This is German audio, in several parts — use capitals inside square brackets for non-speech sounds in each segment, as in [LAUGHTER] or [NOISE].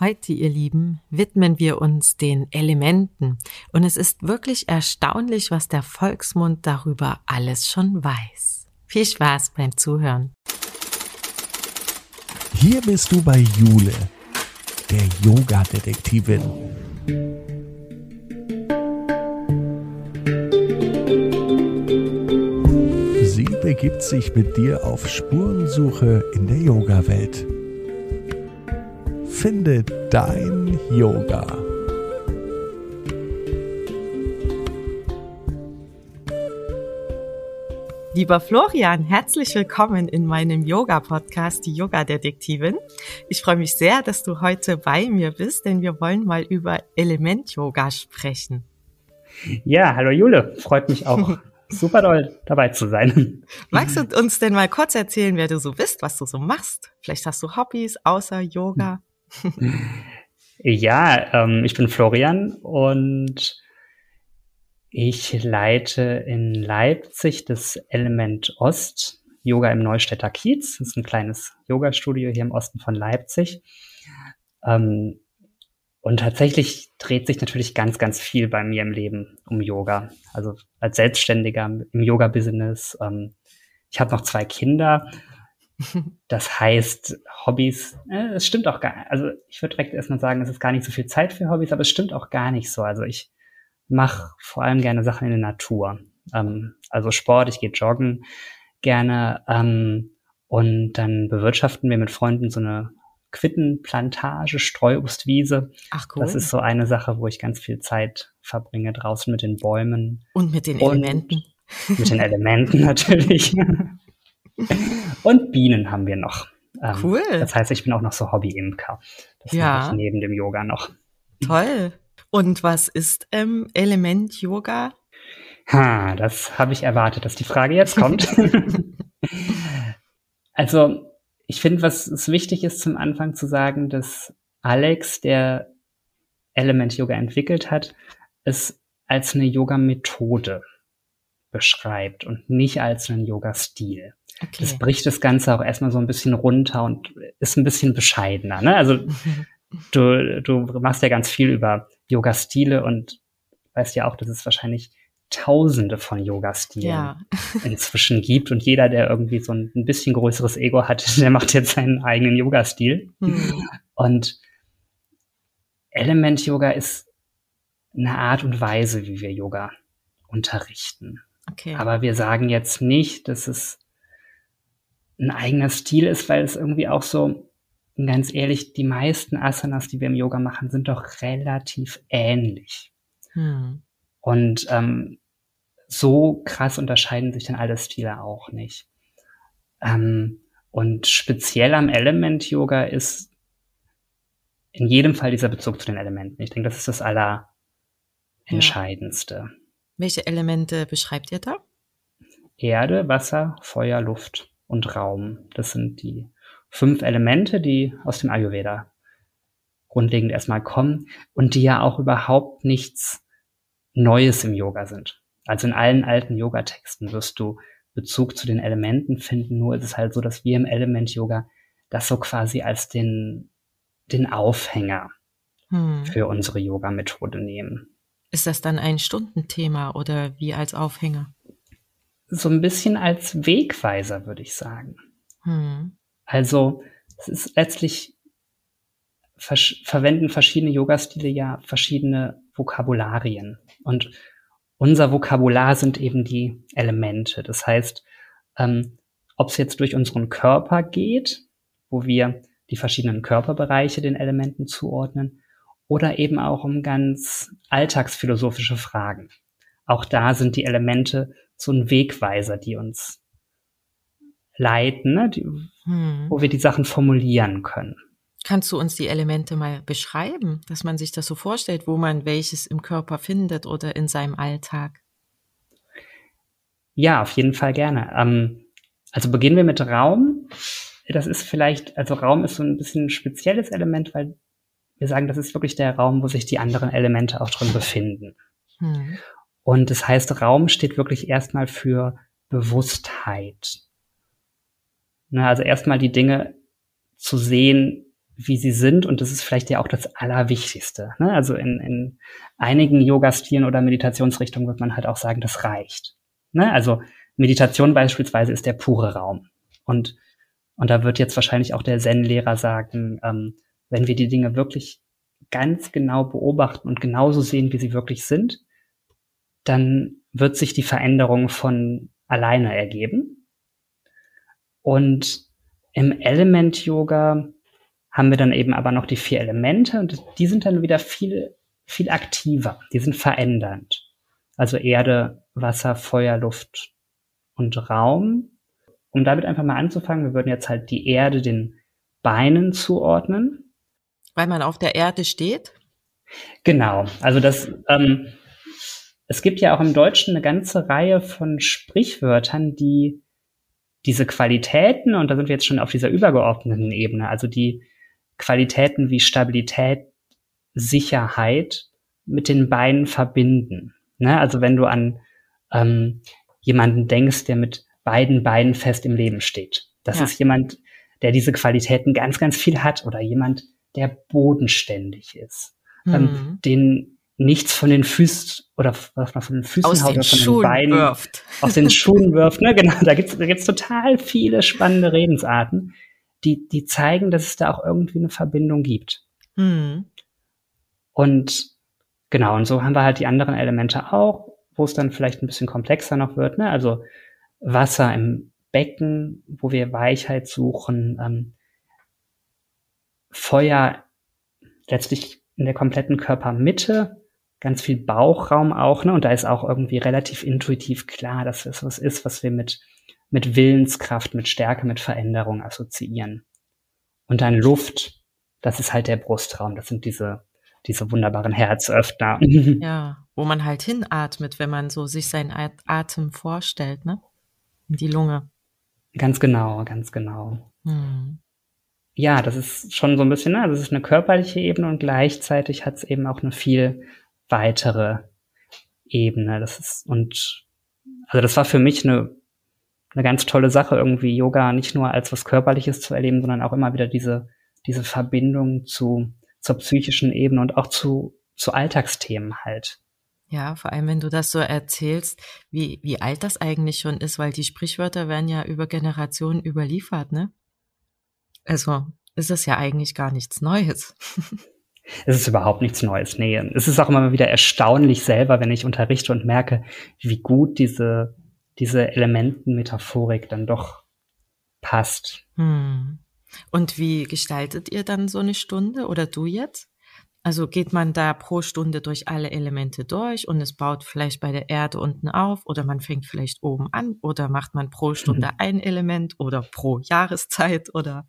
Heute, ihr Lieben, widmen wir uns den Elementen. Und es ist wirklich erstaunlich, was der Volksmund darüber alles schon weiß. Viel Spaß beim Zuhören. Hier bist du bei Jule, der Yoga-Detektivin. Sie begibt sich mit dir auf Spurensuche in der Yoga-Welt. Finde dein Yoga. Lieber Florian, herzlich willkommen in meinem Yoga-Podcast, die Yoga-Detektivin. Ich freue mich sehr, dass du heute bei mir bist, denn wir wollen mal über Element-Yoga sprechen. Ja, hallo Jule, freut mich auch. [LAUGHS] Super toll, dabei zu sein. Magst du uns denn mal kurz erzählen, wer du so bist, was du so machst? Vielleicht hast du Hobbys außer Yoga? Ja, ähm, ich bin Florian und ich leite in Leipzig das Element Ost, Yoga im Neustädter Kiez. Das ist ein kleines Yoga-Studio hier im Osten von Leipzig. Ähm, und tatsächlich dreht sich natürlich ganz, ganz viel bei mir im Leben um Yoga. Also als Selbstständiger im Yoga-Business. Ähm, ich habe noch zwei Kinder das heißt, Hobbys, äh, es stimmt auch gar nicht. Also ich würde direkt erstmal sagen, es ist gar nicht so viel Zeit für Hobbys, aber es stimmt auch gar nicht so. Also ich mache vor allem gerne Sachen in der Natur. Ähm, also Sport, ich gehe joggen gerne. Ähm, und dann bewirtschaften wir mit Freunden so eine Quittenplantage, Streuobstwiese. Ach cool. Das ist so eine Sache, wo ich ganz viel Zeit verbringe draußen mit den Bäumen. Und mit den Elementen. Mit den Elementen [LAUGHS] natürlich. [LAUGHS] Und Bienen haben wir noch. Ähm, cool. Das heißt, ich bin auch noch so Hobby-Imker. Das ja. mache ich neben dem Yoga noch. Toll. Und was ist ähm, Element-Yoga? Ha, das habe ich erwartet, dass die Frage jetzt kommt. [LAUGHS] also, ich finde, was es wichtig ist, zum Anfang zu sagen, dass Alex, der Element Yoga entwickelt hat, es als eine Yoga-Methode beschreibt und nicht als einen Yoga-Stil. Okay. Das bricht das Ganze auch erstmal so ein bisschen runter und ist ein bisschen bescheidener. Ne? Also [LAUGHS] du, du machst ja ganz viel über Yoga-Stile und weißt ja auch, dass es wahrscheinlich Tausende von Yoga-Stilen ja. [LAUGHS] inzwischen gibt und jeder, der irgendwie so ein, ein, bisschen größeres Ego hat, [LAUGHS] der macht jetzt seinen eigenen Yoga-Stil. Mhm. Und Element-Yoga ist eine Art und Weise, wie wir Yoga unterrichten. Okay. Aber wir sagen jetzt nicht, dass es ein eigener Stil ist, weil es irgendwie auch so, ganz ehrlich, die meisten Asanas, die wir im Yoga machen, sind doch relativ ähnlich. Hm. Und ähm, so krass unterscheiden sich dann alle Stile auch nicht. Ähm, und speziell am Element-Yoga ist in jedem Fall dieser Bezug zu den Elementen. Ich denke, das ist das Allerentscheidendste. Ja. Welche Elemente beschreibt ihr da? Erde, Wasser, Feuer, Luft und Raum. Das sind die fünf Elemente, die aus dem Ayurveda grundlegend erstmal kommen und die ja auch überhaupt nichts Neues im Yoga sind. Also in allen alten Yoga-Texten wirst du Bezug zu den Elementen finden, nur ist es halt so, dass wir im Element-Yoga das so quasi als den, den Aufhänger hm. für unsere Yoga-Methode nehmen. Ist das dann ein Stundenthema oder wie als Aufhänger? so ein bisschen als Wegweiser, würde ich sagen. Hm. Also es ist letztlich vers verwenden verschiedene Yoga-Stile ja verschiedene Vokabularien. Und unser Vokabular sind eben die Elemente. Das heißt, ähm, ob es jetzt durch unseren Körper geht, wo wir die verschiedenen Körperbereiche den Elementen zuordnen, oder eben auch um ganz alltagsphilosophische Fragen. Auch da sind die Elemente so ein Wegweiser, die uns leiten, ne? die, hm. wo wir die Sachen formulieren können. Kannst du uns die Elemente mal beschreiben, dass man sich das so vorstellt, wo man welches im Körper findet oder in seinem Alltag? Ja, auf jeden Fall gerne. Ähm, also beginnen wir mit Raum. Das ist vielleicht, also Raum ist so ein bisschen ein spezielles Element, weil wir sagen, das ist wirklich der Raum, wo sich die anderen Elemente auch drin befinden. Hm. Und das heißt, Raum steht wirklich erstmal für Bewusstheit. Na, also erstmal die Dinge zu sehen, wie sie sind. Und das ist vielleicht ja auch das Allerwichtigste. Ne? Also in, in einigen Yoga-Stilen oder Meditationsrichtungen wird man halt auch sagen, das reicht. Ne? Also Meditation beispielsweise ist der pure Raum. Und, und da wird jetzt wahrscheinlich auch der Zen-Lehrer sagen, ähm, wenn wir die Dinge wirklich ganz genau beobachten und genauso sehen, wie sie wirklich sind, dann wird sich die Veränderung von alleine ergeben. Und im Element-Yoga haben wir dann eben aber noch die vier Elemente und die sind dann wieder viel, viel aktiver. Die sind verändernd. Also Erde, Wasser, Feuer, Luft und Raum. Um damit einfach mal anzufangen, wir würden jetzt halt die Erde den Beinen zuordnen. Weil man auf der Erde steht? Genau. Also das, ähm, es gibt ja auch im Deutschen eine ganze Reihe von Sprichwörtern, die diese Qualitäten, und da sind wir jetzt schon auf dieser übergeordneten Ebene, also die Qualitäten wie Stabilität, Sicherheit mit den Beinen verbinden. Ne? Also wenn du an ähm, jemanden denkst, der mit beiden Beinen fest im Leben steht. Das ja. ist jemand, der diese Qualitäten ganz, ganz viel hat oder jemand, der bodenständig ist, mhm. ähm, den nichts von den Füßen oder was man von den Füßen Aus haut oder von Schuhen den Beinen wirft. aus den [LAUGHS] Schuhen wirft. Ne? Genau, da gibt's da gibt's total viele spannende Redensarten, die, die zeigen, dass es da auch irgendwie eine Verbindung gibt. Mhm. Und genau, und so haben wir halt die anderen Elemente auch, wo es dann vielleicht ein bisschen komplexer noch wird. Ne? Also Wasser im Becken, wo wir Weichheit suchen, ähm, Feuer letztlich in der kompletten Körpermitte, ganz viel Bauchraum auch, ne? Und da ist auch irgendwie relativ intuitiv klar, dass es was ist, was wir mit, mit Willenskraft, mit Stärke, mit Veränderung assoziieren. Und dann Luft, das ist halt der Brustraum, das sind diese, diese wunderbaren Herzöffner. [LAUGHS] Ja, wo man halt hinatmet, wenn man so sich seinen Atem vorstellt, ne? In die Lunge. Ganz genau, ganz genau. Hm ja, das ist schon so ein bisschen, ne, das ist eine körperliche Ebene und gleichzeitig hat es eben auch eine viel weitere Ebene. Das ist, und also das war für mich eine, eine ganz tolle Sache, irgendwie Yoga nicht nur als was Körperliches zu erleben, sondern auch immer wieder diese, diese Verbindung zu, zur psychischen Ebene und auch zu, zu Alltagsthemen halt. Ja, vor allem, wenn du das so erzählst, wie, wie alt das eigentlich schon ist, weil die Sprichwörter werden ja über Generationen überliefert, ne? Also ist es ja eigentlich gar nichts Neues. [LAUGHS] Es ist überhaupt nichts Neues. Nee, es ist auch immer wieder erstaunlich selber, wenn ich unterrichte und merke, wie gut diese, diese Elementenmetaphorik dann doch passt. Hm. Und wie gestaltet ihr dann so eine Stunde oder du jetzt? Also geht man da pro Stunde durch alle Elemente durch und es baut vielleicht bei der Erde unten auf oder man fängt vielleicht oben an oder macht man pro Stunde [LAUGHS] ein Element oder pro Jahreszeit oder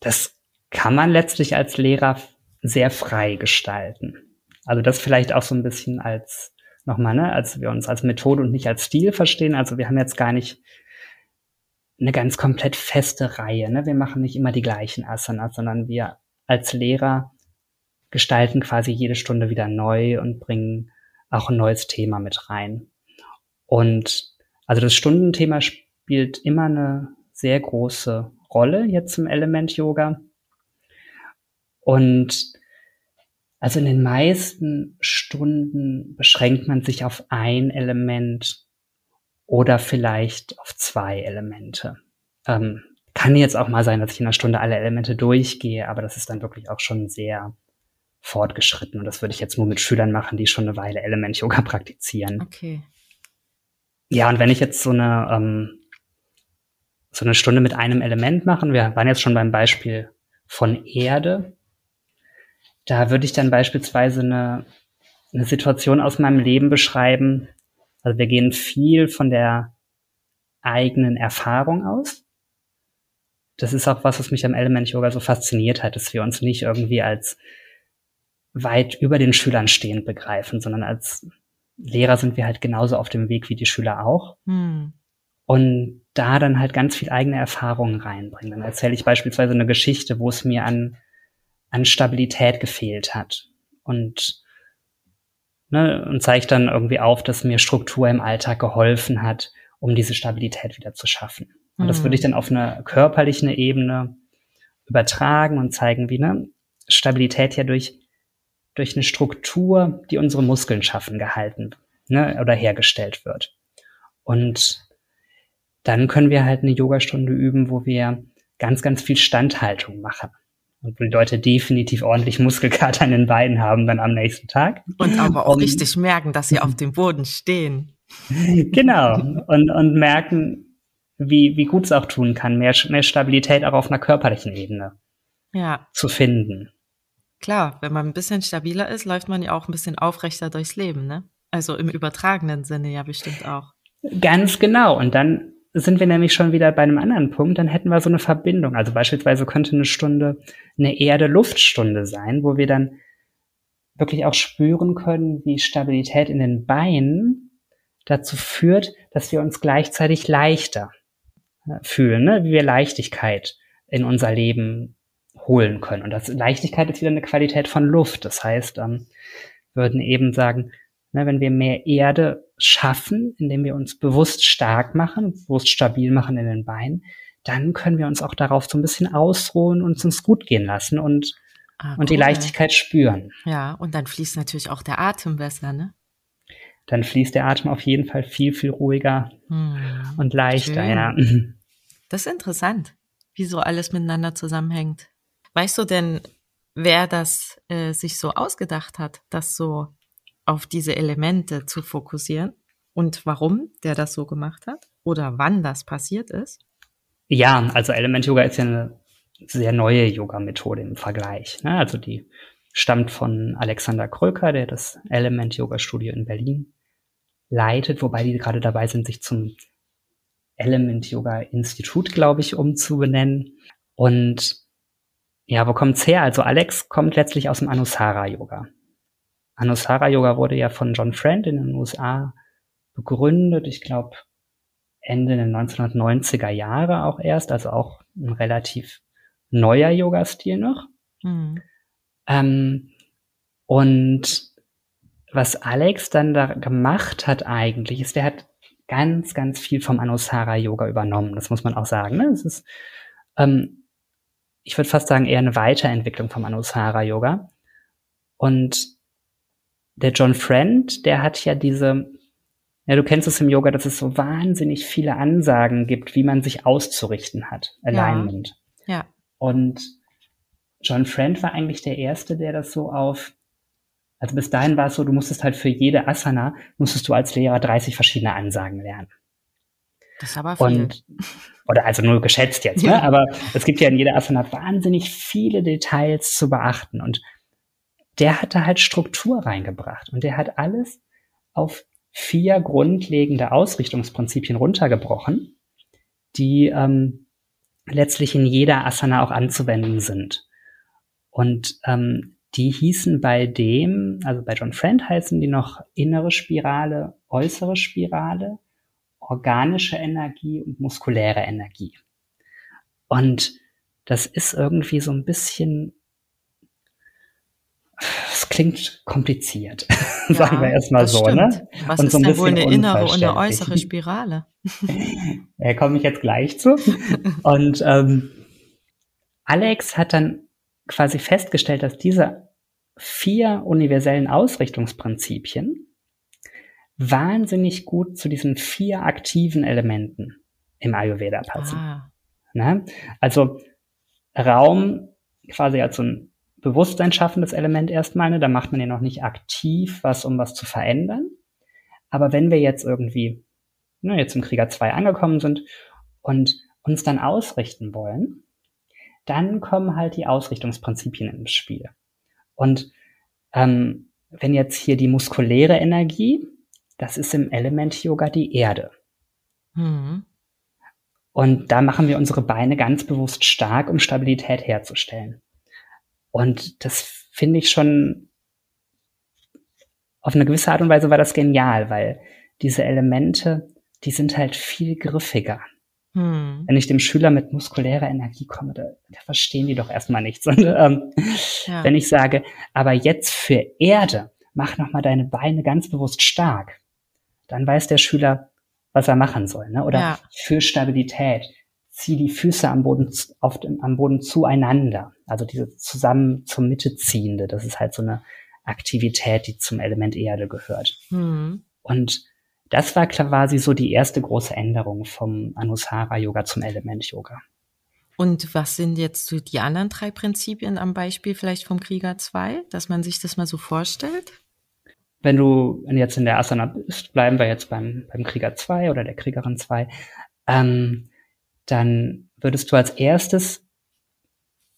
das kann man letztlich als Lehrer sehr frei gestalten. Also das vielleicht auch so ein bisschen als nochmal, ne, als wir uns als Methode und nicht als Stil verstehen. Also wir haben jetzt gar nicht eine ganz komplett feste Reihe. Ne? Wir machen nicht immer die gleichen Asanas, sondern wir als Lehrer gestalten quasi jede Stunde wieder neu und bringen auch ein neues Thema mit rein. Und also das Stundenthema spielt immer eine sehr große Rolle jetzt im Element Yoga. Und also in den meisten Stunden beschränkt man sich auf ein Element oder vielleicht auf zwei Elemente. Ähm, kann jetzt auch mal sein, dass ich in einer Stunde alle Elemente durchgehe, aber das ist dann wirklich auch schon sehr fortgeschritten. Und das würde ich jetzt nur mit Schülern machen, die schon eine Weile Element-Yoga praktizieren. Okay. Ja, und wenn ich jetzt so eine ähm, so eine Stunde mit einem Element machen. Wir waren jetzt schon beim Beispiel von Erde. Da würde ich dann beispielsweise eine, eine Situation aus meinem Leben beschreiben. Also wir gehen viel von der eigenen Erfahrung aus. Das ist auch was, was mich am Element Yoga so fasziniert hat, dass wir uns nicht irgendwie als weit über den Schülern stehend begreifen, sondern als Lehrer sind wir halt genauso auf dem Weg wie die Schüler auch. Hm und da dann halt ganz viel eigene Erfahrungen reinbringen. Dann erzähle ich beispielsweise eine Geschichte, wo es mir an, an Stabilität gefehlt hat und ne, und zeige dann irgendwie auf, dass mir Struktur im Alltag geholfen hat, um diese Stabilität wieder zu schaffen. Und das würde ich mhm. dann auf einer körperlichen Ebene übertragen und zeigen, wie ne, Stabilität ja durch, durch eine Struktur, die unsere Muskeln schaffen, gehalten ne, oder hergestellt wird. Und dann können wir halt eine Yogastunde üben, wo wir ganz, ganz viel Standhaltung machen. Und wo die Leute definitiv ordentlich Muskelkater an den Beinen haben dann am nächsten Tag. Und aber auch um, richtig merken, dass sie auf dem Boden stehen. [LAUGHS] Genau. Und, und merken, wie, wie gut es auch tun kann, mehr, mehr Stabilität auch auf einer körperlichen Ebene ja. zu finden. Klar, wenn man ein bisschen stabiler ist, läuft man ja auch ein bisschen aufrechter durchs Leben, ne? Also im übertragenen Sinne ja bestimmt auch. Ganz genau. Und dann sind wir nämlich schon wieder bei einem anderen Punkt, dann hätten wir so eine Verbindung. Also beispielsweise könnte eine Stunde eine Erde-Luftstunde sein, wo wir dann wirklich auch spüren können, wie Stabilität in den Beinen dazu führt, dass wir uns gleichzeitig leichter äh, fühlen, ne? wie wir Leichtigkeit in unser Leben holen können. Und das Leichtigkeit ist wieder eine Qualität von Luft. Das heißt, ähm, würden eben sagen, Ne, wenn wir mehr Erde schaffen, indem wir uns bewusst stark machen, bewusst stabil machen in den Beinen, dann können wir uns auch darauf so ein bisschen ausruhen und uns gut gehen lassen und, ah, und die Leichtigkeit spüren. Ja, und dann fließt natürlich auch der Atem besser, ne? Dann fließt der Atem auf jeden Fall viel, viel ruhiger hm, und leichter, schön. ja. Das ist interessant, wie so alles miteinander zusammenhängt. Weißt du denn, wer das äh, sich so ausgedacht hat, dass so auf diese Elemente zu fokussieren und warum der das so gemacht hat oder wann das passiert ist? Ja, also Element Yoga ist ja eine sehr neue Yoga-Methode im Vergleich. Ne? Also die stammt von Alexander Kröker, der das Element Yoga Studio in Berlin leitet, wobei die gerade dabei sind, sich zum Element Yoga Institut, glaube ich, umzubenennen. Und ja, wo kommt's her? Also Alex kommt letztlich aus dem Anusara Yoga. Anusara Yoga wurde ja von John Friend in den USA begründet. Ich glaube, Ende der 1990er Jahre auch erst, also auch ein relativ neuer Yoga-Stil noch. Mhm. Ähm, und was Alex dann da gemacht hat eigentlich, ist, der hat ganz, ganz viel vom Anusara Yoga übernommen. Das muss man auch sagen. Ne? Es ist, ähm, ich würde fast sagen, eher eine Weiterentwicklung vom Anusara Yoga. Und der John Friend, der hat ja diese, ja, du kennst es im Yoga, dass es so wahnsinnig viele Ansagen gibt, wie man sich auszurichten hat. Alignment. Ja. ja. Und John Friend war eigentlich der Erste, der das so auf, also bis dahin war es so, du musstest halt für jede Asana, musstest du als Lehrer 30 verschiedene Ansagen lernen. Das ist aber viel. Und, oder also nur geschätzt jetzt, ne? aber es gibt ja in jeder Asana wahnsinnig viele Details zu beachten. Und der hat da halt Struktur reingebracht und der hat alles auf vier grundlegende Ausrichtungsprinzipien runtergebrochen, die ähm, letztlich in jeder Asana auch anzuwenden sind. Und ähm, die hießen bei dem, also bei John Friend heißen die noch innere Spirale, äußere Spirale, organische Energie und muskuläre Energie. Und das ist irgendwie so ein bisschen es klingt kompliziert, [LAUGHS] ja, sagen wir erstmal so, stimmt. ne? Was und ist so denn wohl eine innere und eine äußere Spirale? [LAUGHS] da komme ich jetzt gleich zu. [LAUGHS] Und ähm, Alex hat dann quasi festgestellt, dass diese vier universellen Ausrichtungsprinzipien wahnsinnig gut zu diesen vier aktiven Elementen im Ayurveda passen. Ah. Ne? Also Raum quasi als so ein Bewusstsein schaffendes Element erstmal. Ne? Da macht man ja noch nicht aktiv was, um was zu verändern. Aber wenn wir jetzt irgendwie ne, jetzt im Krieger 2 angekommen sind und uns dann ausrichten wollen, dann kommen halt die Ausrichtungsprinzipien ins Spiel. Und ähm, wenn jetzt hier die muskuläre Energie, das ist im Element Yoga die Erde. Mhm. Und da machen wir unsere Beine ganz bewusst stark, um Stabilität herzustellen. Und das finde ich schon, auf eine gewisse Art und Weise war das genial, weil diese Elemente, die sind halt viel griffiger. Hm. Wenn ich dem Schüler mit muskulärer Energie komme, da, da verstehen die doch erstmal nichts. Und, ähm, ja. Wenn ich sage, aber jetzt für Erde, mach nochmal deine Beine ganz bewusst stark, dann weiß der Schüler, was er machen soll. Ne? Oder ja. für Stabilität, zieh die Füße am Boden, auf dem, am Boden zueinander. Also diese zusammen zur Mitte ziehende. Das ist halt so eine Aktivität, die zum Element Erde gehört. Mhm. Und das war quasi so die erste große Änderung vom Anusara Yoga zum Element Yoga. Und was sind jetzt so die anderen drei Prinzipien am Beispiel vielleicht vom Krieger 2, dass man sich das mal so vorstellt? Wenn du jetzt in der Asana bist, bleiben wir jetzt beim, beim Krieger 2 oder der Kriegerin 2, ähm, dann würdest du als erstes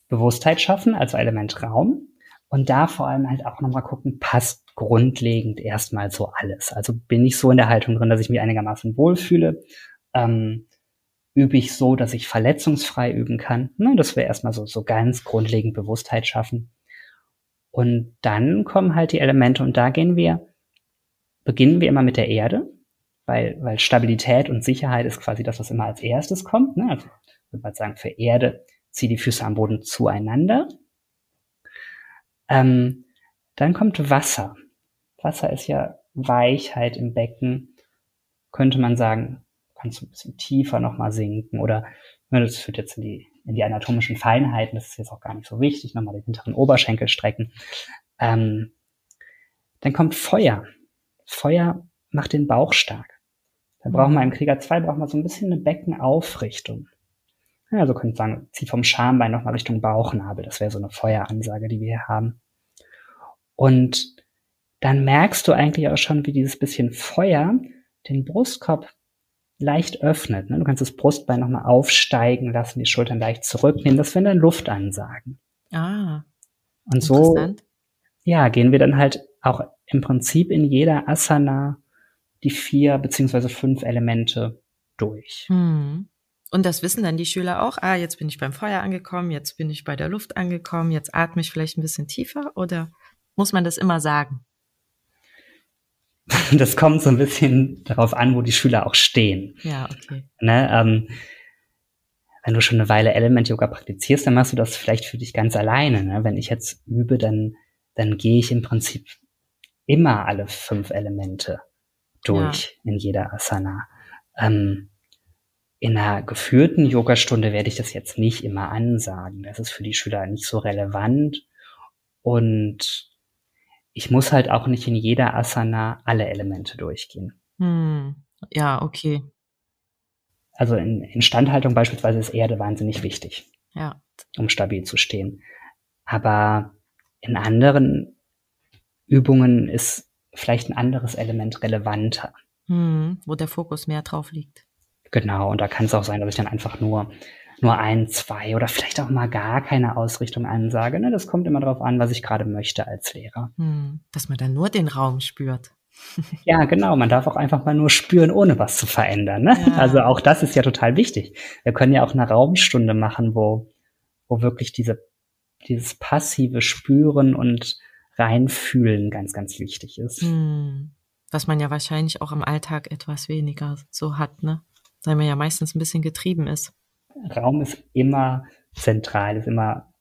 Bewusstheit schaffen, also Element Raum. Und da vor allem halt auch nochmal gucken, passt grundlegend erstmal so alles. Also bin ich so in der Haltung drin, dass ich mich einigermaßen wohlfühle. Ähm, übe ich so, dass ich verletzungsfrei üben kann. Ne, das wäre erstmal so, so ganz grundlegend Bewusstheit schaffen. Und dann kommen halt die Elemente und da gehen wir, beginnen wir immer mit der Erde, weil, weil Stabilität und Sicherheit ist quasi das, was immer als erstes kommt. Ne? Also würde man sagen, für Erde zieh die Füße am Boden zueinander. Ähm, dann kommt Wasser. Wasser ist ja Weichheit im Becken. Könnte man sagen, kannst du ein bisschen tiefer nochmal sinken oder ne, das führt jetzt in die, in die anatomischen Feinheiten, das ist jetzt auch gar nicht so wichtig, nochmal den hinteren Oberschenkel strecken. Ähm, dann kommt Feuer. Feuer macht den Bauch stark. Da brauchen wir im Krieger 2 brauchen wir so ein bisschen eine Beckenaufrichtung. Ja, also könnt ihr sagen, zieh vom Schambein nochmal Richtung Bauchnabel. Das wäre so eine Feueransage, die wir hier haben. Und dann merkst du eigentlich auch schon, wie dieses bisschen Feuer den Brustkorb leicht öffnet. Ne? Du kannst das Brustbein nochmal aufsteigen lassen, die Schultern leicht zurücknehmen. Das wären dann Luftansagen. Ah. Und so, ja, gehen wir dann halt auch im Prinzip in jeder Asana die vier beziehungsweise fünf Elemente durch. Hm. Und das wissen dann die Schüler auch, ah, jetzt bin ich beim Feuer angekommen, jetzt bin ich bei der Luft angekommen, jetzt atme ich vielleicht ein bisschen tiefer oder muss man das immer sagen? [LAUGHS] Das kommt so ein bisschen darauf an, wo die Schüler auch stehen. Ja, okay. Ne, ähm, wenn du schon eine Weile Element Yoga praktizierst, dann machst du das vielleicht für dich ganz alleine. Ne? Wenn ich jetzt übe, dann, dann gehe ich im Prinzip immer alle fünf Elemente durch ja. in jeder Asana. Ähm, in einer geführten Yogastunde werde ich das jetzt nicht immer ansagen. Das ist für die Schüler nicht so relevant. Und ich muss halt auch nicht in jeder Asana alle Elemente durchgehen. Hm. Ja, okay. Also in Instandhaltung beispielsweise ist Erde wahnsinnig wichtig. Ja. Um stabil zu stehen. Aber in anderen Übungen ist vielleicht ein anderes Element relevanter. Hm, wo der Fokus mehr drauf liegt. Genau, und da kann es auch sein, dass ich dann einfach nur nur ein, zwei oder vielleicht auch mal gar keine Ausrichtung ansage. Ne? Das kommt immer darauf an, was ich gerade möchte als Lehrer. Hm, dass man dann nur den Raum spürt. [LAUGHS] ja, genau. Man darf auch einfach mal nur spüren, ohne was zu verändern. Ne? Ja. Also auch das ist ja total wichtig. Wir können ja auch eine Raumstunde machen, wo, wo wirklich diese, dieses passive Spüren und Reinfühlen ganz, ganz wichtig ist. Hm. Was man ja wahrscheinlich auch im Alltag etwas weniger so hat, ne? Weil man ja meistens ein bisschen getrieben ist. Raum ist immer zentral, ist immer,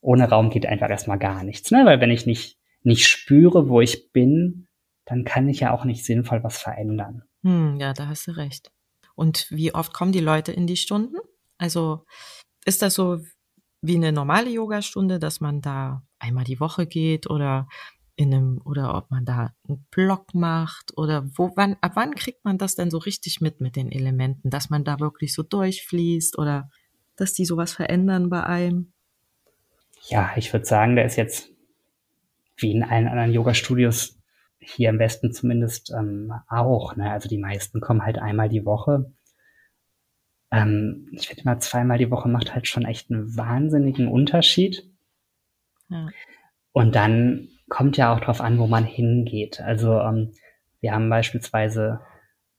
ohne Raum geht einfach erstmal gar nichts, ne? Weil wenn ich nicht, nicht spüre, wo ich bin, dann kann ich ja auch nicht sinnvoll was verändern. Hm, ja, da hast du recht. Und wie oft kommen die Leute in die Stunden? Also ist das so wie eine normale Yogastunde, dass man da einmal die Woche geht oder in einem, oder ob man da einen Block macht oder wo, wann, ab wann kriegt man das denn so richtig mit mit den Elementen, dass man da wirklich so durchfließt oder dass die sowas verändern bei einem? Ja, ich würde sagen, der ist jetzt wie in allen anderen Yoga-Studios hier im Westen zumindest ähm, auch. Ne? Also die meisten kommen halt einmal die Woche. Ähm, ich finde mal zweimal die Woche macht halt schon echt einen wahnsinnigen Unterschied. Und dann kommt ja auch drauf an, wo man hingeht. Also ähm, wir haben beispielsweise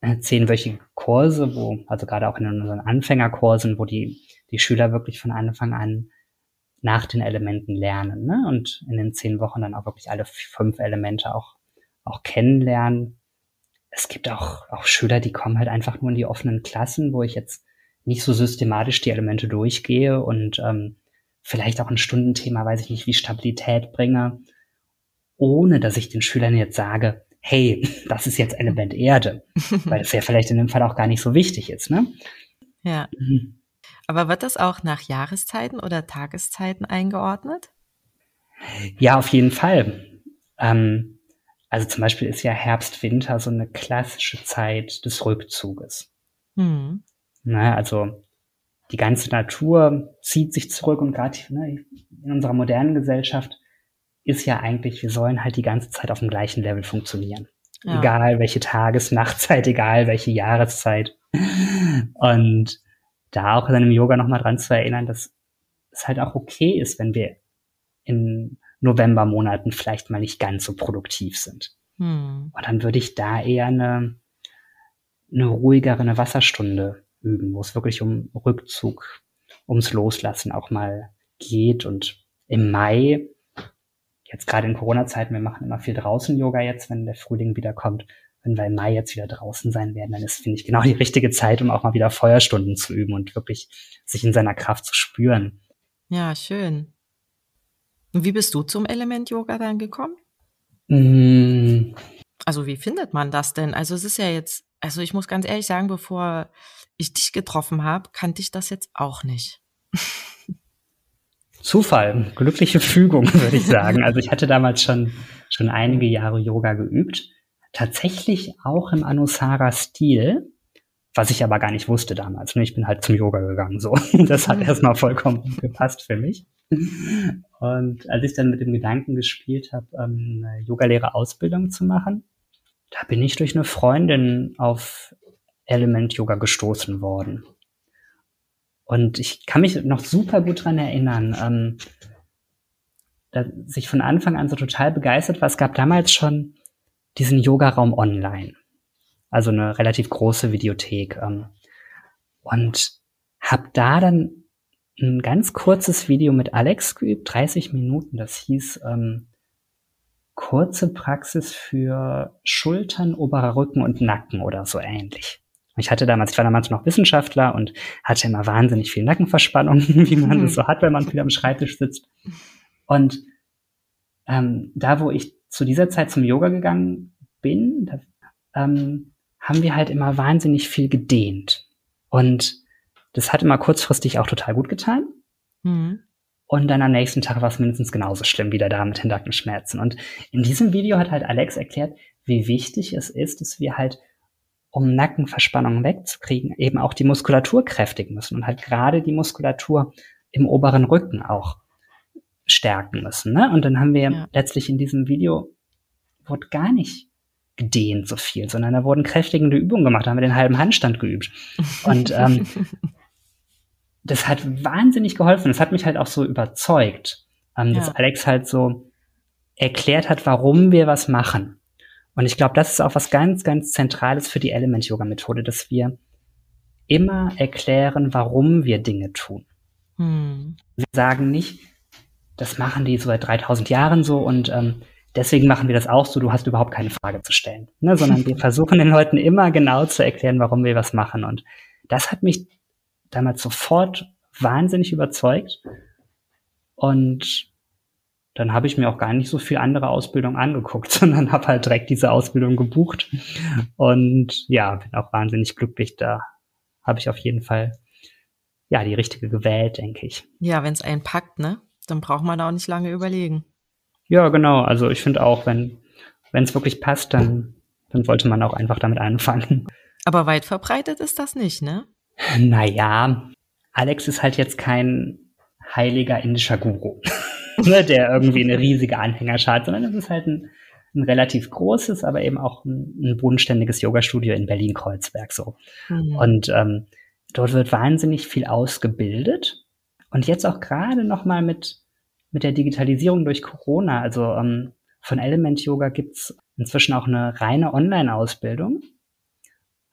äh, zehnwöchige Kurse, wo, also gerade auch in unseren Anfängerkursen, wo die, die Schüler wirklich von Anfang an nach den Elementen lernen ne? und in den zehn Wochen dann auch wirklich alle fünf Elemente auch, auch kennenlernen. Es gibt auch, auch Schüler, die kommen halt einfach nur in die offenen Klassen, wo ich jetzt nicht so systematisch die Elemente durchgehe und ähm, vielleicht auch ein Stundenthema, weiß ich nicht, wie Stabilität bringe ohne dass ich den Schülern jetzt sage, hey, [LAUGHS] das ist jetzt Element Erde, [LAUGHS] weil es ja vielleicht in dem Fall auch gar nicht so wichtig ist, ne? Ja. Mhm. Aber wird das auch nach Jahreszeiten oder Tageszeiten eingeordnet? Ja, auf jeden Fall. Ähm, also zum Beispiel ist ja Herbst, Winter so eine klassische Zeit des Rückzuges. Mhm. Na, also die ganze Natur zieht sich zurück und gerade ne, in unserer modernen Gesellschaft ist ja eigentlich, wir sollen halt die ganze Zeit auf dem gleichen Level funktionieren. Ja. Egal welche Tages-, Nachtzeit, egal welche Jahreszeit. Und da auch in einem Yoga nochmal dran zu erinnern, dass es halt auch okay ist, wenn wir in Novembermonaten vielleicht mal nicht ganz so produktiv sind. Hm. Und dann würde ich da eher eine, eine ruhigere, eine Wasserstunde üben, wo es wirklich um Rückzug, ums Loslassen auch mal geht. Und im Mai, jetzt gerade in Corona-Zeiten, wir machen immer viel draußen Yoga jetzt, wenn der Frühling wieder kommt, wenn wir im Mai jetzt wieder draußen sein werden, dann ist, finde ich, genau die richtige Zeit, um auch mal wieder Feuerstunden zu üben und wirklich sich in seiner Kraft zu spüren. Ja, schön. Und wie bist du zum Element Yoga dann gekommen? Mm. Also wie findet man das denn? Also es ist ja jetzt, also ich muss ganz ehrlich sagen, bevor ich dich getroffen habe, kannte ich das jetzt auch nicht. Zufall, glückliche Fügung, [LAUGHS] würde ich sagen. Also ich hatte damals schon, schon einige Jahre Yoga geübt. Tatsächlich auch im Anusara-Stil, was ich aber gar nicht wusste damals. Ich bin halt zum Yoga gegangen, so. [LAUGHS] Das hat mhm. erstmal vollkommen gepasst für mich. Und als ich dann mit dem Gedanken gespielt habe, ähm, eine Yogalehrerausbildung zu machen, da bin ich durch eine Freundin auf Element Yoga gestoßen worden. Und ich kann mich noch super gut dran erinnern, ähm, dass ich von Anfang an so total begeistert war. Es gab damals schon diesen Yoga-Raum online. Also eine relativ große Videothek. Ähm, und habe da dann ein ganz kurzes Video mit Alex geübt, 30 Minuten. Das hieß ähm, kurze Praxis für Schultern, oberer Rücken und Nacken oder so ähnlich. Ich hatte damals, ich war damals noch Wissenschaftler und hatte immer wahnsinnig viel Nackenverspannung, [LAUGHS] wie man das so hat, wenn man viel am Schreibtisch sitzt. Und ähm, da, wo ich zu dieser Zeit zum Yoga gegangen bin, da, ähm, haben wir halt immer wahnsinnig viel gedehnt. Und das hat immer kurzfristig auch total gut getan. Mhm. Und dann am nächsten Tag war es mindestens genauso schlimm wieder da mit den Nackenschmerzen. Und in diesem Video hat halt Alex erklärt, wie wichtig es ist, dass wir halt um Nackenverspannungen wegzukriegen, eben auch die Muskulatur kräftigen müssen und halt gerade die Muskulatur im oberen Rücken auch stärken müssen. Ne? Und dann haben wir ja. letztlich in diesem Video wurde gar nicht gedehnt so viel, sondern da wurden kräftigende Übungen gemacht, da haben wir den halben Handstand geübt. Und [LAUGHS] ähm, das hat wahnsinnig geholfen. Das hat mich halt auch so überzeugt, ähm, ja. dass Alex halt so erklärt hat, warum wir was machen. Und ich glaube, das ist auch was ganz, ganz Zentrales für die Element-Yoga-Methode, dass wir immer erklären, warum wir Dinge tun. Hm. Wir sagen nicht, das machen die so seit 3000 Jahren so und ähm, deswegen machen wir das auch so, du hast überhaupt keine Frage zu stellen. Ne? Sondern wir [LAUGHS] versuchen den Leuten immer genau zu erklären, warum wir was machen. Und das hat mich damals sofort wahnsinnig überzeugt. Und dann habe ich mir auch gar nicht so viel andere Ausbildung angeguckt, [LAUGHS] sondern habe halt direkt diese Ausbildung gebucht. Und ja, bin auch wahnsinnig glücklich. Da habe ich auf jeden Fall ja die richtige gewählt, denke ich. Ja, wenn es einen packt, ne? Dann braucht man da auch nicht lange überlegen. Ja, genau. Also ich finde auch, wenn wenn es wirklich passt, dann dann sollte man auch einfach damit anfangen. Aber weit verbreitet ist das nicht, ne? Naja, Alex ist halt jetzt kein heiliger indischer Guru. Ne, der irgendwie eine riesige Anhängerschar hat, sondern es ist halt ein, ein relativ großes, aber eben auch ein, ein bodenständiges Yoga-Studio in Berlin-Kreuzberg so. Mhm. Und ähm, dort wird wahnsinnig viel ausgebildet. Und jetzt auch gerade nochmal mit, mit der Digitalisierung durch Corona, also ähm, von Element Yoga gibt's inzwischen auch eine reine Online-Ausbildung,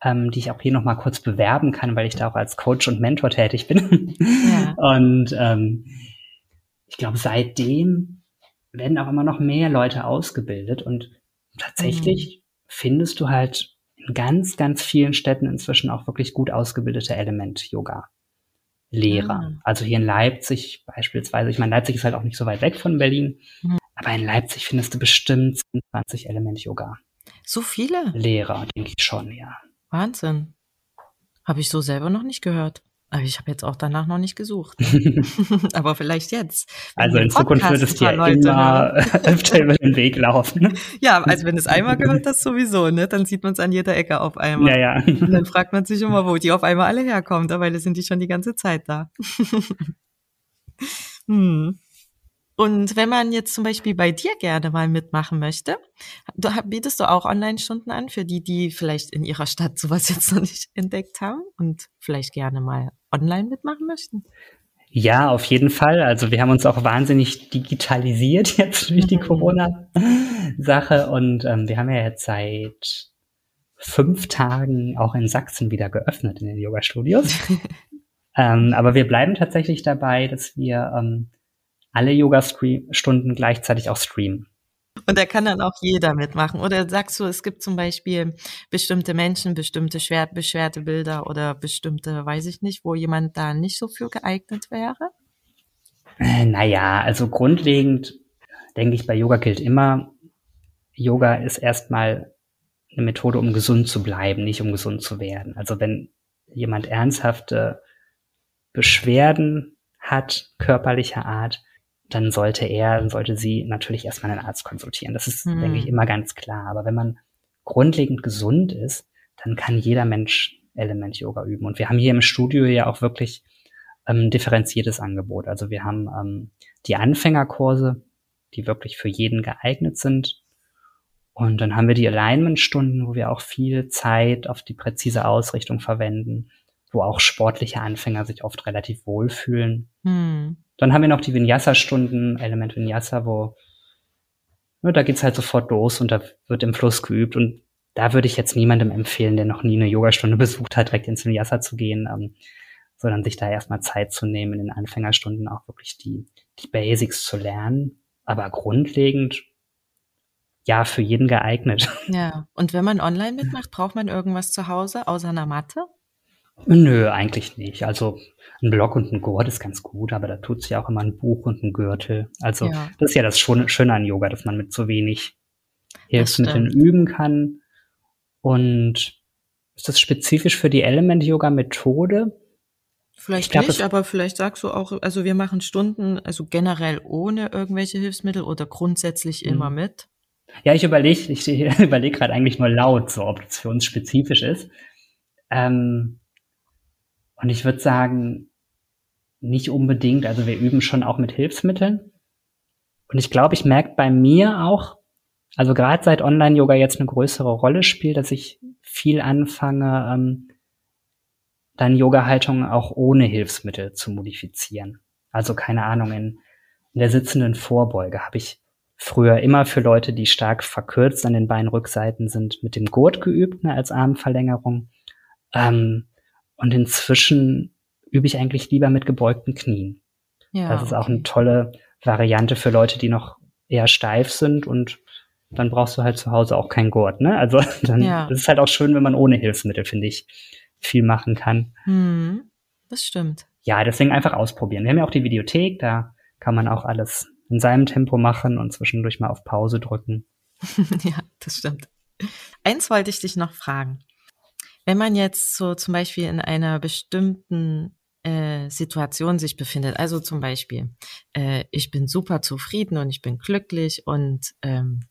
ähm, die ich auch hier nochmal kurz bewerben kann, weil ich da auch als Coach und Mentor tätig bin. Ja. [LAUGHS] Und ähm, ich glaube, seitdem werden auch immer noch mehr Leute ausgebildet und tatsächlich mhm. findest du halt in ganz, ganz vielen Städten inzwischen auch wirklich gut ausgebildete Element-Yoga. Lehrer. Mhm. Also hier in Leipzig beispielsweise. Ich meine, Leipzig ist halt auch nicht so weit weg von Berlin. Mhm. Aber in Leipzig findest du bestimmt 20 Element-Yoga. So viele? Lehrer, denke ich schon, ja. Wahnsinn. Habe ich so selber noch nicht gehört. Aber ich habe jetzt auch danach noch nicht gesucht. [LAUGHS] Aber vielleicht jetzt. Also in Zukunft wird es dir immer [LAUGHS] öfter über den Weg laufen. [LAUGHS] Ja, also wenn es einmal gehört, das sowieso, ne? Dann sieht man es an jeder Ecke auf einmal. Ja, ja. Und dann fragt man sich immer, wo die auf einmal alle herkommen. Dabei sind die schon die ganze Zeit da. hm. Und wenn man jetzt zum Beispiel bei dir gerne mal mitmachen möchte, du, bietest du auch Online-Stunden an für die, die vielleicht in ihrer Stadt sowas jetzt noch nicht entdeckt haben und vielleicht gerne mal online mitmachen möchten? Ja, auf jeden Fall. Also wir haben uns auch wahnsinnig digitalisiert [LAUGHS] jetzt durch die mhm. Corona-Sache und ähm, wir haben ja jetzt seit fünf Tagen auch in Sachsen wieder geöffnet in den Yoga-Studios. [LAUGHS] ähm, aber wir bleiben tatsächlich dabei, dass wir ähm, alle Yoga-Stunden gleichzeitig auch streamen. Und da kann dann auch jeder mitmachen. Oder sagst du, es gibt zum Beispiel bestimmte Menschen, bestimmte schwer beschwerte Bilder oder bestimmte, weiß ich nicht, wo jemand da nicht so für geeignet wäre? Äh, naja, also grundlegend denke ich, bei Yoga gilt immer, Yoga ist erstmal eine Methode, um gesund zu bleiben, nicht um gesund zu werden. Also wenn jemand ernsthafte Beschwerden hat, körperlicher Art, dann sollte er, dann sollte sie natürlich erstmal einen Arzt konsultieren. Das ist, hm. denke ich, immer ganz klar. Aber wenn man grundlegend gesund ist, dann kann jeder Mensch Element Yoga üben. Und wir haben hier im Studio ja auch wirklich ähm, differenziertes Angebot. Also wir haben ähm, die Anfängerkurse, die wirklich für jeden geeignet sind. Und dann haben wir die Alignment-Stunden, wo wir auch viel Zeit auf die präzise Ausrichtung verwenden, wo auch sportliche Anfänger sich oft relativ wohlfühlen. Hm. Dann haben wir noch die Vinyasa-Stunden, Element Vinyasa, wo ne, da geht's halt sofort los und da wird im Fluss geübt. Und da würde ich jetzt niemandem empfehlen, der noch nie eine Yogastunde [LAUGHS] besucht hat, direkt ins Vinyasa zu gehen, ähm, sondern sich da erstmal Zeit zu nehmen, in den Anfängerstunden auch wirklich die, die Basics zu lernen. Aber grundlegend ja, für jeden geeignet. [LAUGHS] Ja, und wenn man online mitmacht, braucht man irgendwas zu Hause außer einer Matte? Nö, eigentlich nicht. Also ein Block und ein Gurt ist ganz gut, aber da tut's ja auch immer ein Buch und ein Gürtel. Also ja. das ist ja das Schöne an Yoga, dass man mit so wenig Hilfsmitteln üben kann. Und ist das spezifisch für die Element-Yoga-Methode? Vielleicht glaub, nicht, aber vielleicht sagst du auch, also wir machen Stunden, also generell ohne irgendwelche Hilfsmittel oder grundsätzlich mhm. immer mit. Ja, ich überlege, ich [LAUGHS] überlege gerade eigentlich nur laut, so ob das für uns spezifisch ist. Ähm, und ich würde sagen, nicht unbedingt. Also wir üben schon auch mit Hilfsmitteln. Und ich glaube, ich merke bei mir auch, also gerade seit Online-Yoga jetzt eine größere Rolle spielt, dass ich viel anfange, ähm, dann Yoga-Haltungen auch ohne Hilfsmittel zu modifizieren. Also keine Ahnung, in, in der sitzenden Vorbeuge habe ich früher immer für Leute, die stark verkürzt an den Beinrückseiten sind, mit dem Gurt geübt, ne, als Armverlängerung. Ähm, und inzwischen übe ich eigentlich lieber mit gebeugten Knien. Ja, das ist okay. auch eine tolle Variante für Leute, die noch eher steif sind und dann brauchst du halt zu Hause auch kein Gurt, ne? Also [LAUGHS] dann ja. das ist halt auch schön, wenn man ohne Hilfsmittel, finde ich, viel machen kann. Hm, das stimmt. Ja, deswegen einfach ausprobieren. Wir haben ja auch die Videothek, da kann man auch alles in seinem Tempo machen und zwischendurch mal auf Pause drücken. [LAUGHS] ja, das stimmt. Eins wollte ich dich noch fragen. Wenn man jetzt so zum Beispiel in einer bestimmten äh, Situation sich befindet, also zum Beispiel, äh, ich bin super zufrieden und ich bin glücklich und ähm,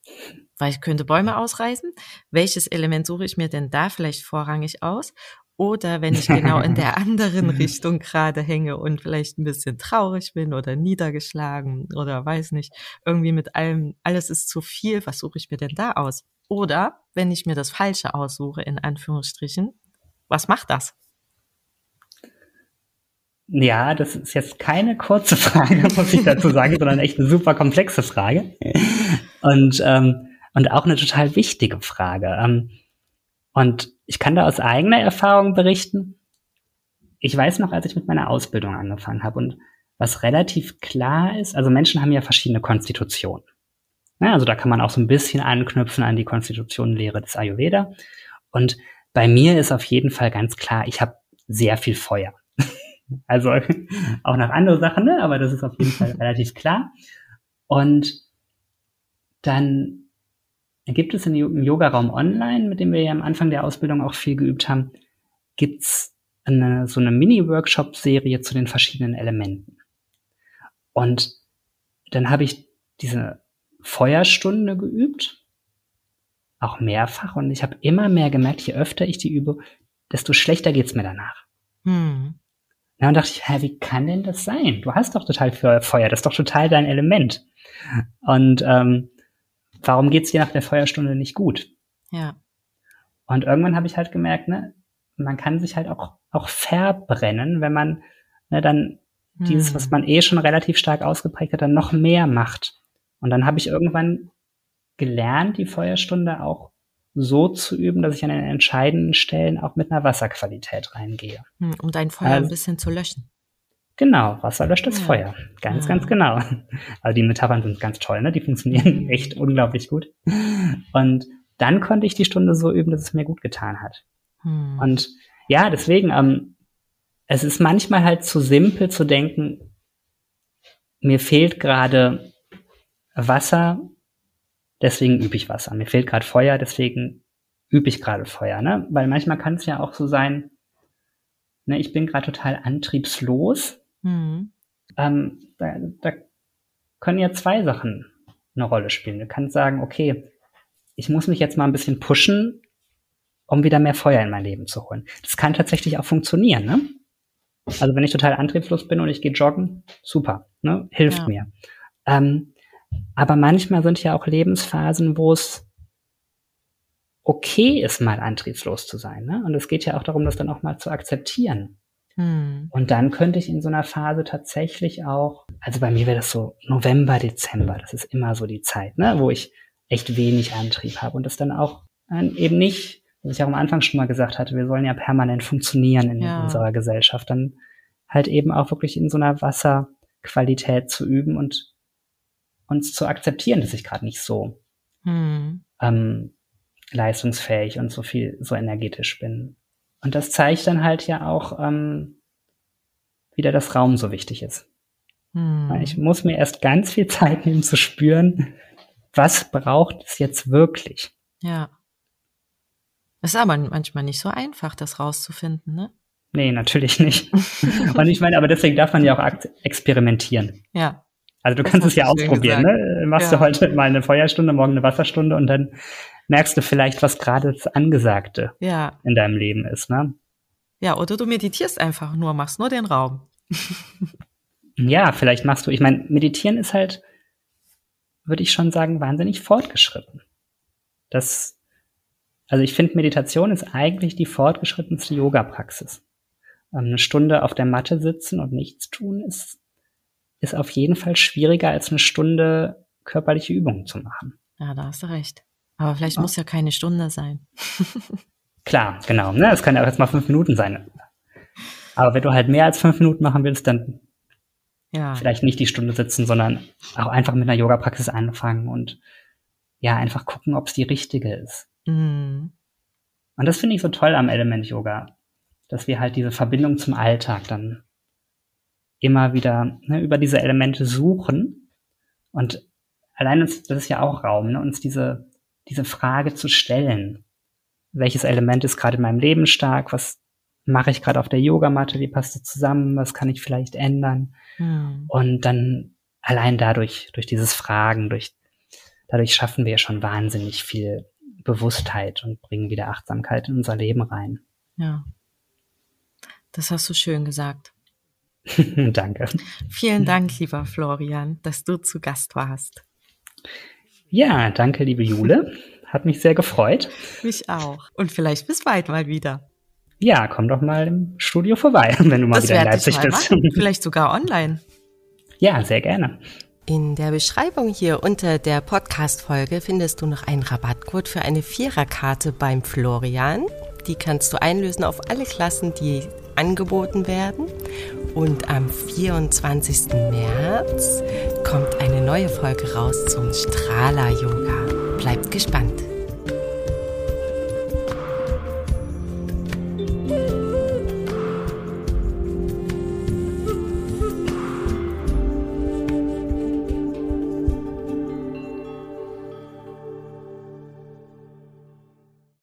weil ich könnte Bäume ausreißen, welches Element suche ich mir denn da vielleicht vorrangig aus? Oder wenn ich genau in der [LAUGHS] anderen Richtung gerade hänge und vielleicht ein bisschen traurig bin oder niedergeschlagen oder weiß nicht, irgendwie mit allem, alles ist zu viel, was suche ich mir denn da aus? Oder wenn ich mir das Falsche aussuche, in Anführungsstrichen, was macht das? Ja, das ist jetzt keine kurze [LAUGHS] Frage, muss ich dazu sagen, sondern echt eine super komplexe Frage. Und, ähm, und auch eine total wichtige Frage. Ähm, und ich kann da aus eigener Erfahrung berichten. Ich weiß noch, als ich mit meiner Ausbildung angefangen habe und was relativ klar ist, also Menschen haben ja verschiedene Konstitutionen. Ja, also da kann man auch so ein bisschen anknüpfen an die Konstitutionenlehre des Ayurveda. Und bei mir ist auf jeden Fall ganz klar, ich habe sehr viel Feuer. [LAUGHS] also [LAUGHS] auch nach anderen Sachen, ne? aber das ist auf jeden Fall [LAUGHS] relativ klar. Und dann gibt es im Yoga-Raum online, mit dem wir ja am Anfang der Ausbildung auch viel geübt haben, gibt's eine, so eine Mini-Workshop-Serie zu den verschiedenen Elementen. Und dann habe ich diese Feuerstunde geübt, auch mehrfach. Und ich habe immer mehr gemerkt, je öfter ich die übe, desto schlechter geht's mir danach. Hm. Na, und dachte ich, hä, wie kann denn das sein? Du hast doch total Feuer, das ist doch total dein Element. Und ähm, warum geht's dir nach der Feuerstunde nicht gut? Ja. Und irgendwann habe ich halt gemerkt, ne, man kann sich halt auch, auch verbrennen, wenn man ne, dann hm. dieses, was man eh schon relativ stark ausgeprägt hat, dann noch mehr macht. Und dann habe ich irgendwann gelernt, die Feuerstunde auch so zu üben, dass ich an den entscheidenden Stellen auch mit einer Wasserqualität reingehe. Hm, um dein Feuer also, ein bisschen zu löschen. Genau, Wasser löscht das ja. Feuer. Ganz, ja. ganz genau. Also die Metaphern sind ganz toll, ne? Die funktionieren [LAUGHS] echt unglaublich gut. Und dann konnte ich die Stunde so üben, dass es mir gut getan hat. Hm. Und ja, deswegen, ähm, es ist manchmal halt zu simpel zu denken, mir fehlt gerade Wasser deswegen übe ich Wasser. Mir fehlt gerade Feuer, deswegen übe ich gerade Feuer. Ne? Weil manchmal kann es ja auch so sein, ne, ich bin gerade total antriebslos. Mhm. Ähm, da, da können ja zwei Sachen eine Rolle spielen. Du kannst sagen, okay, ich muss mich jetzt mal ein bisschen pushen, um wieder mehr Feuer in mein Leben zu holen. Das kann tatsächlich auch funktionieren, ne? Also wenn ich total antriebslos bin und ich gehe joggen, super, ne? Hilft ja. mir. Ähm, aber manchmal sind ja auch Lebensphasen, wo es okay ist, mal antriebslos zu sein. Ne? Und es geht ja auch darum, das dann auch mal zu akzeptieren. Hm. Und dann könnte ich in so einer Phase tatsächlich auch, also bei mir wäre das so November, Dezember, das ist immer so die Zeit, ne, wo ich echt wenig Antrieb habe und das dann auch eben nicht, was ich auch am Anfang schon mal gesagt hatte, wir sollen ja permanent funktionieren in ja. unserer Gesellschaft, dann halt eben auch wirklich in so einer Wasserqualität zu üben und uns zu akzeptieren, dass ich gerade nicht so hm. ähm, leistungsfähig und so viel, so energetisch bin. Und das zeigt dann halt ja auch, ähm, wieder das Raum so wichtig ist. Hm. Ich muss mir erst ganz viel [LAUGHS] Zeit nehmen zu spüren, was braucht es jetzt wirklich. Ja. Es ist aber manchmal nicht so einfach, das rauszufinden, ne? Nee, natürlich nicht. [LAUGHS] und ich meine, aber deswegen darf man ja auch experimentieren. Ja. Also du das kannst es ja ausprobieren. Ne? Machst ja. du heute mal eine Feuerstunde, morgen eine Wasserstunde und dann merkst du vielleicht, was gerade das Angesagte ja. in deinem Leben ist. Ne? Ja, oder du meditierst einfach nur, machst nur den Raum. [LAUGHS] ja, vielleicht machst du, ich meine, meditieren ist halt, würde ich schon sagen, wahnsinnig fortgeschritten. Das, also ich finde, Meditation ist eigentlich die fortgeschrittenste Yoga-Praxis. Ähm, eine Stunde auf der Matte sitzen und nichts tun ist ist auf jeden Fall schwieriger als eine Stunde körperliche Übungen zu machen. Ja, da hast du recht. Aber vielleicht ja. muss ja keine Stunde sein. [LAUGHS] Klar, genau. Ne? Es kann ja auch jetzt mal fünf Minuten sein. Aber wenn du halt mehr als fünf Minuten machen willst, dann ja. vielleicht nicht die Stunde sitzen, sondern auch einfach mit einer Yoga-Praxis anfangen und ja, einfach gucken, ob es die richtige ist. Mhm. Und das finde ich so toll am Element Yoga, dass wir halt diese Verbindung zum Alltag dann immer wieder ne, über diese Elemente suchen. Und allein uns, das ist ja auch Raum, ne, uns diese, diese Frage zu stellen. Welches Element ist gerade in meinem Leben stark? Was mache ich gerade auf der Yogamatte? Wie passt es zusammen? Was kann ich vielleicht ändern? Mhm. Und dann allein dadurch, durch dieses Fragen, durch, dadurch schaffen wir schon wahnsinnig viel Bewusstheit und bringen wieder Achtsamkeit in unser Leben rein. Ja. Das hast du schön gesagt. [LAUGHS] danke. Vielen Dank, lieber Florian, dass du zu Gast warst. Ja, danke, liebe Jule. Hat mich sehr gefreut. Mich auch. Und vielleicht bis bald mal wieder. Ja, komm doch mal im Studio vorbei, [LAUGHS] wenn du mal das wieder in Leipzig bist. Machen. [LAUGHS] Vielleicht sogar online. Ja, sehr gerne. In der Beschreibung hier unter der Podcast-Folge findest du noch einen Rabattcode für eine Viererkarte beim Florian. Die kannst du einlösen auf alle Klassen, die angeboten werden. Und am 24. März kommt eine neue Folge raus zum Strahler Yoga. Bleibt gespannt.